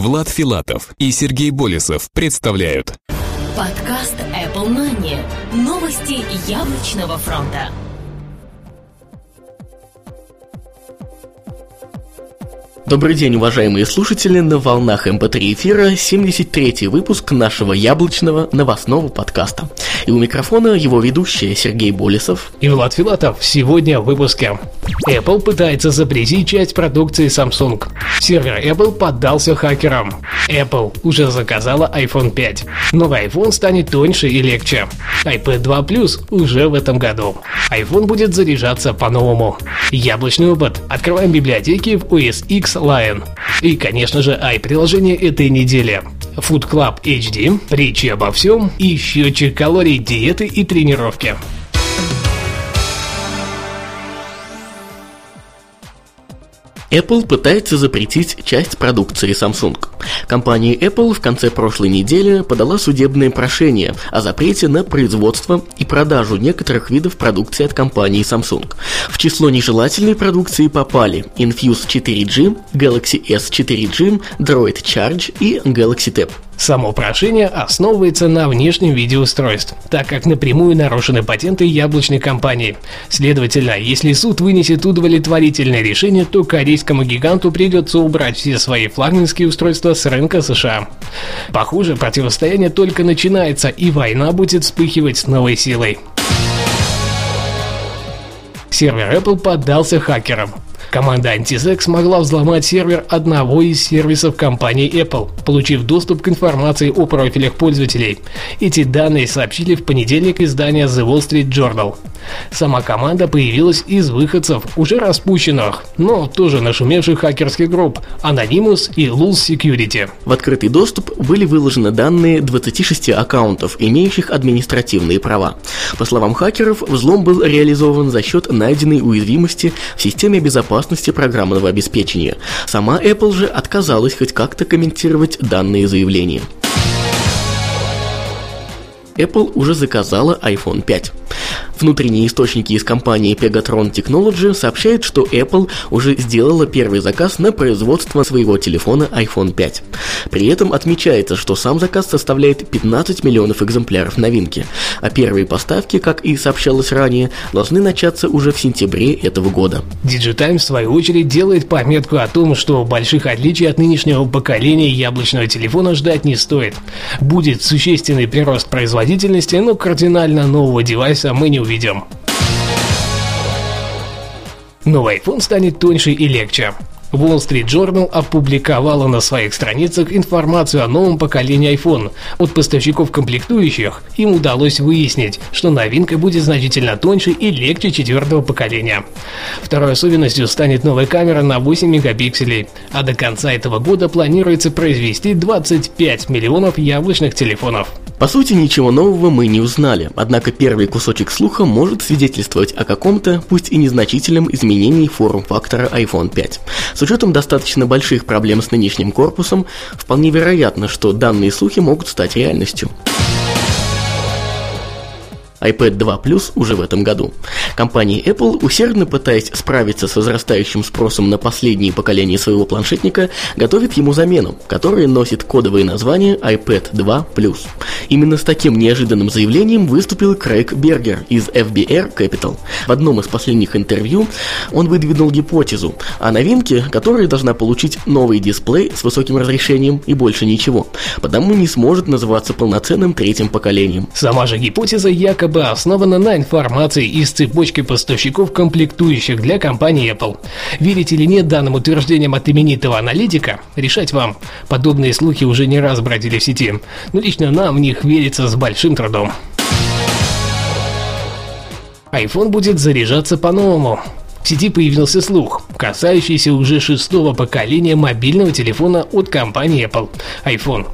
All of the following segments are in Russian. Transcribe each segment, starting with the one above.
Влад Филатов и Сергей Болесов представляют Подкаст Apple Money. Новости яблочного фронта. Добрый день, уважаемые слушатели, на волнах MP3 эфира 73-й выпуск нашего яблочного новостного подкаста. И у микрофона его ведущие Сергей Болесов и Влад Филатов. Сегодня в выпуске. Apple пытается запретить часть продукции Samsung. Сервер Apple поддался хакерам. Apple уже заказала iPhone 5. Новый iPhone станет тоньше и легче. iPad 2 Plus уже в этом году. iPhone будет заряжаться по-новому. Яблочный опыт. Открываем библиотеки в OS X Lion. И, конечно же, i-приложение этой недели. Food Club HD, речи обо всем и счетчик калорий, диеты и тренировки. Apple пытается запретить часть продукции Samsung. Компания Apple в конце прошлой недели подала судебное прошение о запрете на производство и продажу некоторых видов продукции от компании Samsung. В число нежелательной продукции попали Infuse 4G, Galaxy S 4G, Droid Charge и Galaxy Tab. Само прошение основывается на внешнем виде устройств, так как напрямую нарушены патенты яблочной компании. Следовательно, если суд вынесет удовлетворительное решение, то корейскому гиганту придется убрать все свои флагманские устройства с рынка США. Похоже, противостояние только начинается, и война будет вспыхивать с новой силой. Сервер Apple поддался хакерам. Команда Antisec смогла взломать сервер одного из сервисов компании Apple, получив доступ к информации о профилях пользователей. Эти данные сообщили в понедельник издание The Wall Street Journal. Сама команда появилась из выходцев, уже распущенных, но тоже нашумевших хакерских групп Anonymous и Lulz Security. В открытый доступ были выложены данные 26 аккаунтов, имеющих административные права. По словам хакеров, взлом был реализован за счет найденной уязвимости в системе безопасности безопасности программного обеспечения. Сама Apple же отказалась хоть как-то комментировать данные заявления. Apple уже заказала iPhone 5. Внутренние источники из компании Pegatron Technology сообщают, что Apple уже сделала первый заказ на производство своего телефона iPhone 5. При этом отмечается, что сам заказ составляет 15 миллионов экземпляров новинки, а первые поставки, как и сообщалось ранее, должны начаться уже в сентябре этого года. Digitime, в свою очередь, делает пометку о том, что больших отличий от нынешнего поколения яблочного телефона ждать не стоит. Будет существенный прирост производительности, но кардинально нового девайса мы не увидим увидим. Новый iPhone станет тоньше и легче. Wall Street Journal опубликовала на своих страницах информацию о новом поколении iPhone. От поставщиков комплектующих им удалось выяснить, что новинка будет значительно тоньше и легче четвертого поколения. Второй особенностью станет новая камера на 8 мегапикселей, а до конца этого года планируется произвести 25 миллионов яблочных телефонов. По сути, ничего нового мы не узнали, однако первый кусочек слуха может свидетельствовать о каком-то, пусть и незначительном изменении форм-фактора iPhone 5. С учетом достаточно больших проблем с нынешним корпусом, вполне вероятно, что данные слухи могут стать реальностью iPad 2 Plus уже в этом году. Компания Apple, усердно пытаясь справиться с возрастающим спросом на последние поколения своего планшетника, готовит ему замену, которая носит кодовое название iPad 2 Plus. Именно с таким неожиданным заявлением выступил Крейг Бергер из FBR Capital. В одном из последних интервью он выдвинул гипотезу о новинке, которая должна получить новый дисплей с высоким разрешением и больше ничего, потому не сможет называться полноценным третьим поколением. Сама же гипотеза якобы якобы основана на информации из цепочки поставщиков комплектующих для компании Apple. Верить или нет данным утверждениям от именитого аналитика, решать вам. Подобные слухи уже не раз бродили в сети, но лично нам в них верится с большим трудом. iPhone будет заряжаться по-новому. В сети появился слух, касающийся уже шестого поколения мобильного телефона от компании Apple – iPhone.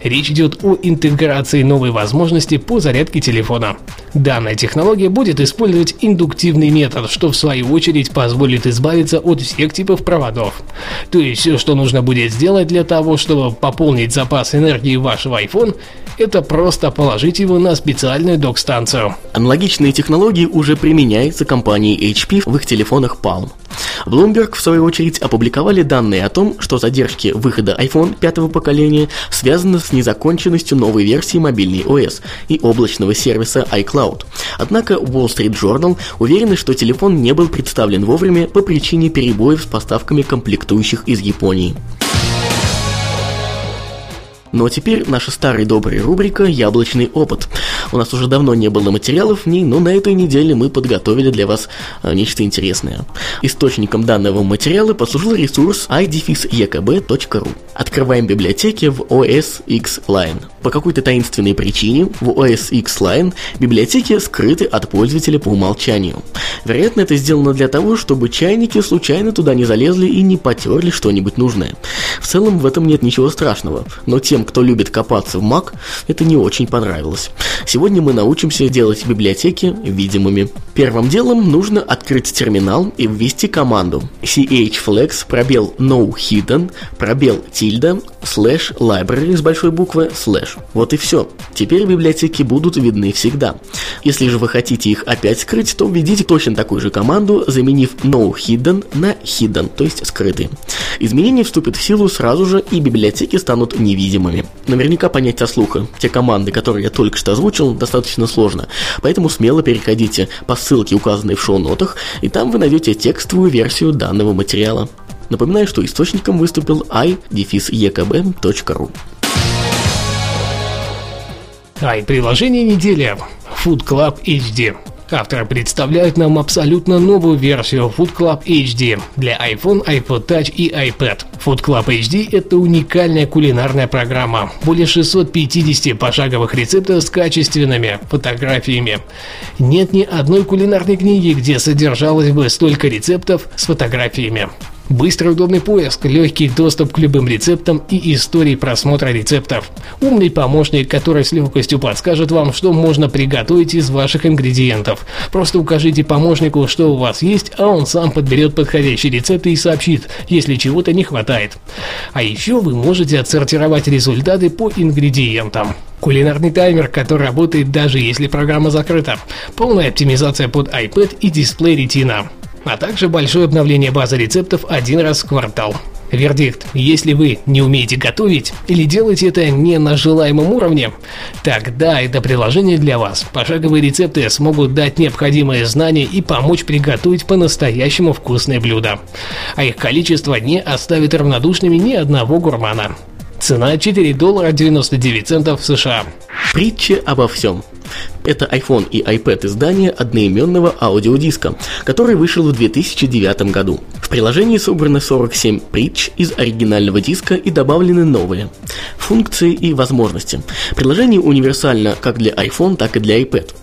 Речь идет о интеграции новой возможности по зарядке телефона. Данная технология будет использовать индуктивный метод, что в свою очередь позволит избавиться от всех типов проводов. То есть все, что нужно будет сделать для того, чтобы пополнить запас энергии вашего iPhone, это просто положить его на специальную док-станцию. Аналогичные технологии уже применяются компанией HP в их телефонах Palm. Bloomberg, в свою очередь, опубликовали данные о том, что задержки выхода iPhone пятого поколения связаны с незаконченностью новой версии мобильной OS и облачного сервиса iCloud. Однако Wall Street Journal уверены, что телефон не был представлен вовремя по причине перебоев с поставками комплектующих из Японии. Ну а теперь наша старая добрая рубрика «Яблочный опыт». У нас уже давно не было материалов в ней, но на этой неделе мы подготовили для вас а, нечто интересное. Источником данного материала послужил ресурс idefis.ekb.ru. Открываем библиотеки в OS X Line. По какой-то таинственной причине в OS X Line библиотеки скрыты от пользователя по умолчанию. Вероятно, это сделано для того, чтобы чайники случайно туда не залезли и не потерли что-нибудь нужное. В целом в этом нет ничего страшного, но тем, кто любит копаться в Mac, это не очень понравилось. Сегодня мы научимся делать библиотеки видимыми. Первым делом нужно открыть терминал и ввести команду chflex пробел no hidden пробел тильда слэш library с большой буквы слэш. Вот и все. Теперь библиотеки будут видны всегда. Если же вы хотите их опять скрыть, то введите точно такую же команду, заменив no hidden на hidden, то есть скрытый. Изменения вступят в силу сразу же и библиотеки станут невидимыми. Наверняка понять со слуха те команды, которые я только что озвучил, достаточно сложно, поэтому смело переходите по ссылке, указанной в шоу-нотах, и там вы найдете текстовую версию данного материала. Напоминаю, что источником выступил i-ekb.ru. Ай, приложение недели. Food Club HD. Авторы представляют нам абсолютно новую версию Food Club HD для iPhone, iPod Touch и iPad. Food Club HD – это уникальная кулинарная программа. Более 650 пошаговых рецептов с качественными фотографиями. Нет ни одной кулинарной книги, где содержалось бы столько рецептов с фотографиями. Быстрый удобный поиск, легкий доступ к любым рецептам и истории просмотра рецептов. Умный помощник, который с легкостью подскажет вам, что можно приготовить из ваших ингредиентов. Просто укажите помощнику, что у вас есть, а он сам подберет подходящие рецепты и сообщит, если чего-то не хватает. А еще вы можете отсортировать результаты по ингредиентам. Кулинарный таймер, который работает даже если программа закрыта. Полная оптимизация под iPad и дисплей Retina а также большое обновление базы рецептов один раз в квартал. Вердикт. Если вы не умеете готовить или делаете это не на желаемом уровне, тогда это приложение для вас. Пошаговые рецепты смогут дать необходимые знания и помочь приготовить по-настоящему вкусное блюдо. А их количество не оставит равнодушными ни одного гурмана. Цена 4 доллара 99 центов США. Притчи обо всем. Это iPhone и iPad издание одноименного аудиодиска, который вышел в 2009 году. В приложении собраны 47 притч из оригинального диска и добавлены новые функции и возможности. Приложение универсально как для iPhone, так и для iPad.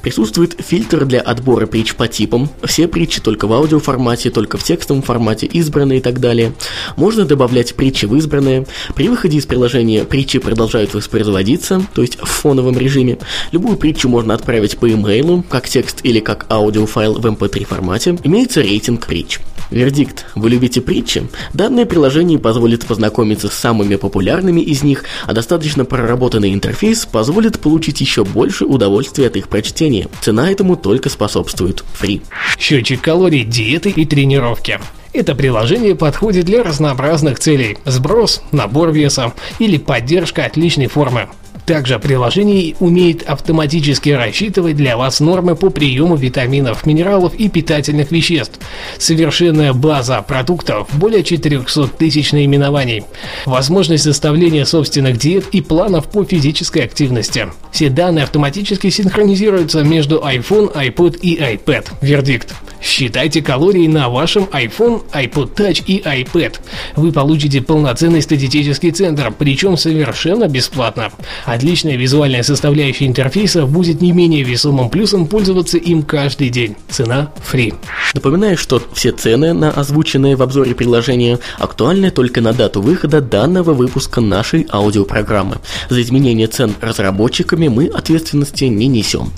Присутствует фильтр для отбора притч по типам, все притчи только в аудиоформате, только в текстовом формате, избранные и так далее. Можно добавлять притчи в избранные. При выходе из приложения притчи продолжают воспроизводиться, то есть в фоновом режиме. Любую притчу можно отправить по имейлу, как текст или как аудиофайл в MP3 эм формате. Имеется рейтинг притч. Вердикт. Вы любите притчи? Данное приложение позволит познакомиться с самыми популярными из них, а достаточно проработанный интерфейс позволит получить еще больше удовольствия от их прочтения. Цена этому только способствует. Фри. Счетчик калорий, диеты и тренировки. Это приложение подходит для разнообразных целей – сброс, набор веса или поддержка отличной формы. Также приложение умеет автоматически рассчитывать для вас нормы по приему витаминов, минералов и питательных веществ. Совершенная база продуктов, более 400 тысяч наименований. Возможность составления собственных диет и планов по физической активности. Все данные автоматически синхронизируются между iPhone, iPod и iPad. Вердикт. Считайте калории на вашем iPhone, iPod Touch и iPad. Вы получите полноценный статистический центр, причем совершенно бесплатно. Отличная визуальная составляющая интерфейса будет не менее весомым плюсом пользоваться им каждый день. Цена free. Напоминаю, что все цены на озвученные в обзоре приложения актуальны только на дату выхода данного выпуска нашей аудиопрограммы. За изменение цен разработчиками мы ответственности не несем.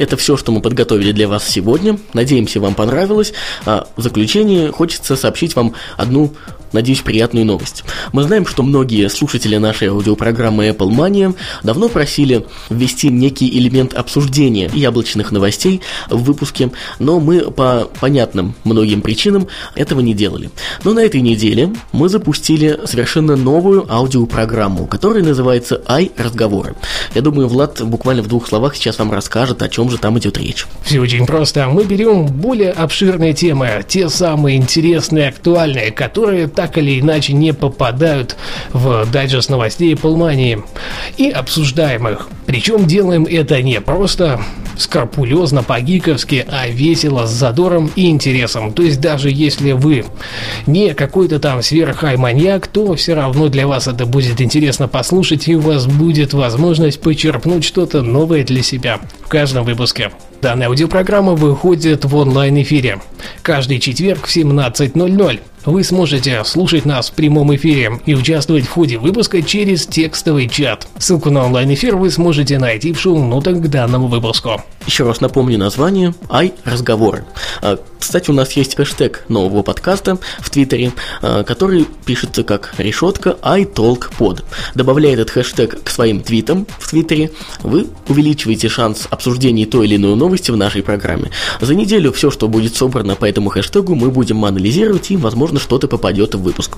Это все, что мы подготовили для вас сегодня. Надеемся, вам понравилось. А в заключение хочется сообщить вам одну надеюсь, приятную новость. Мы знаем, что многие слушатели нашей аудиопрограммы Apple Mania давно просили ввести некий элемент обсуждения яблочных новостей в выпуске, но мы по понятным многим причинам этого не делали. Но на этой неделе мы запустили совершенно новую аудиопрограмму, которая называется «Ай, разговоры». Я думаю, Влад буквально в двух словах сейчас вам расскажет, о чем же там идет речь. Все очень просто. Мы берем более обширные темы, те самые интересные, актуальные, которые так или иначе не попадают в дайджест новостей Полмании, и обсуждаем их. Причем делаем это не просто скрупулезно по-гиковски, а весело, с задором и интересом. То есть даже если вы не какой-то там сверххай-маньяк, то все равно для вас это будет интересно послушать, и у вас будет возможность почерпнуть что-то новое для себя в каждом выпуске. Данная аудиопрограмма выходит в онлайн-эфире каждый четверг в 17.00. Вы сможете слушать нас в прямом эфире и участвовать в ходе выпуска через текстовый чат. Ссылку на онлайн-эфир вы сможете найти в шоу-нотах к данному выпуску. Еще раз напомню название «Ай, разговоры». А, кстати, у нас есть хэштег нового подкаста в Твиттере, а, который пишется как решетка iTalkPod. Добавляя этот хэштег к своим твитам в Твиттере, вы увеличиваете шанс обсуждения той или иной новости в нашей программе. За неделю все, что будет собрано по этому хэштегу, мы будем анализировать и, возможно, что-то попадет в выпуск.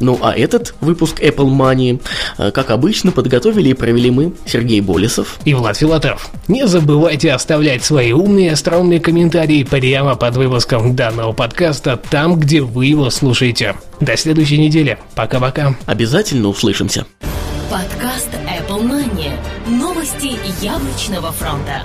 Ну а этот выпуск Apple Money, а, как обычно, подготовили и провели мы, Сергей Болесов и Влад Филатов. Не забывайте оставлять свои умные, остроумные комментарии прямо под выпуском данного подкаста, там, где вы его слушаете. До следующей недели. Пока-пока. Обязательно услышимся. Подкаст Apple Money. Новости яблочного фронта.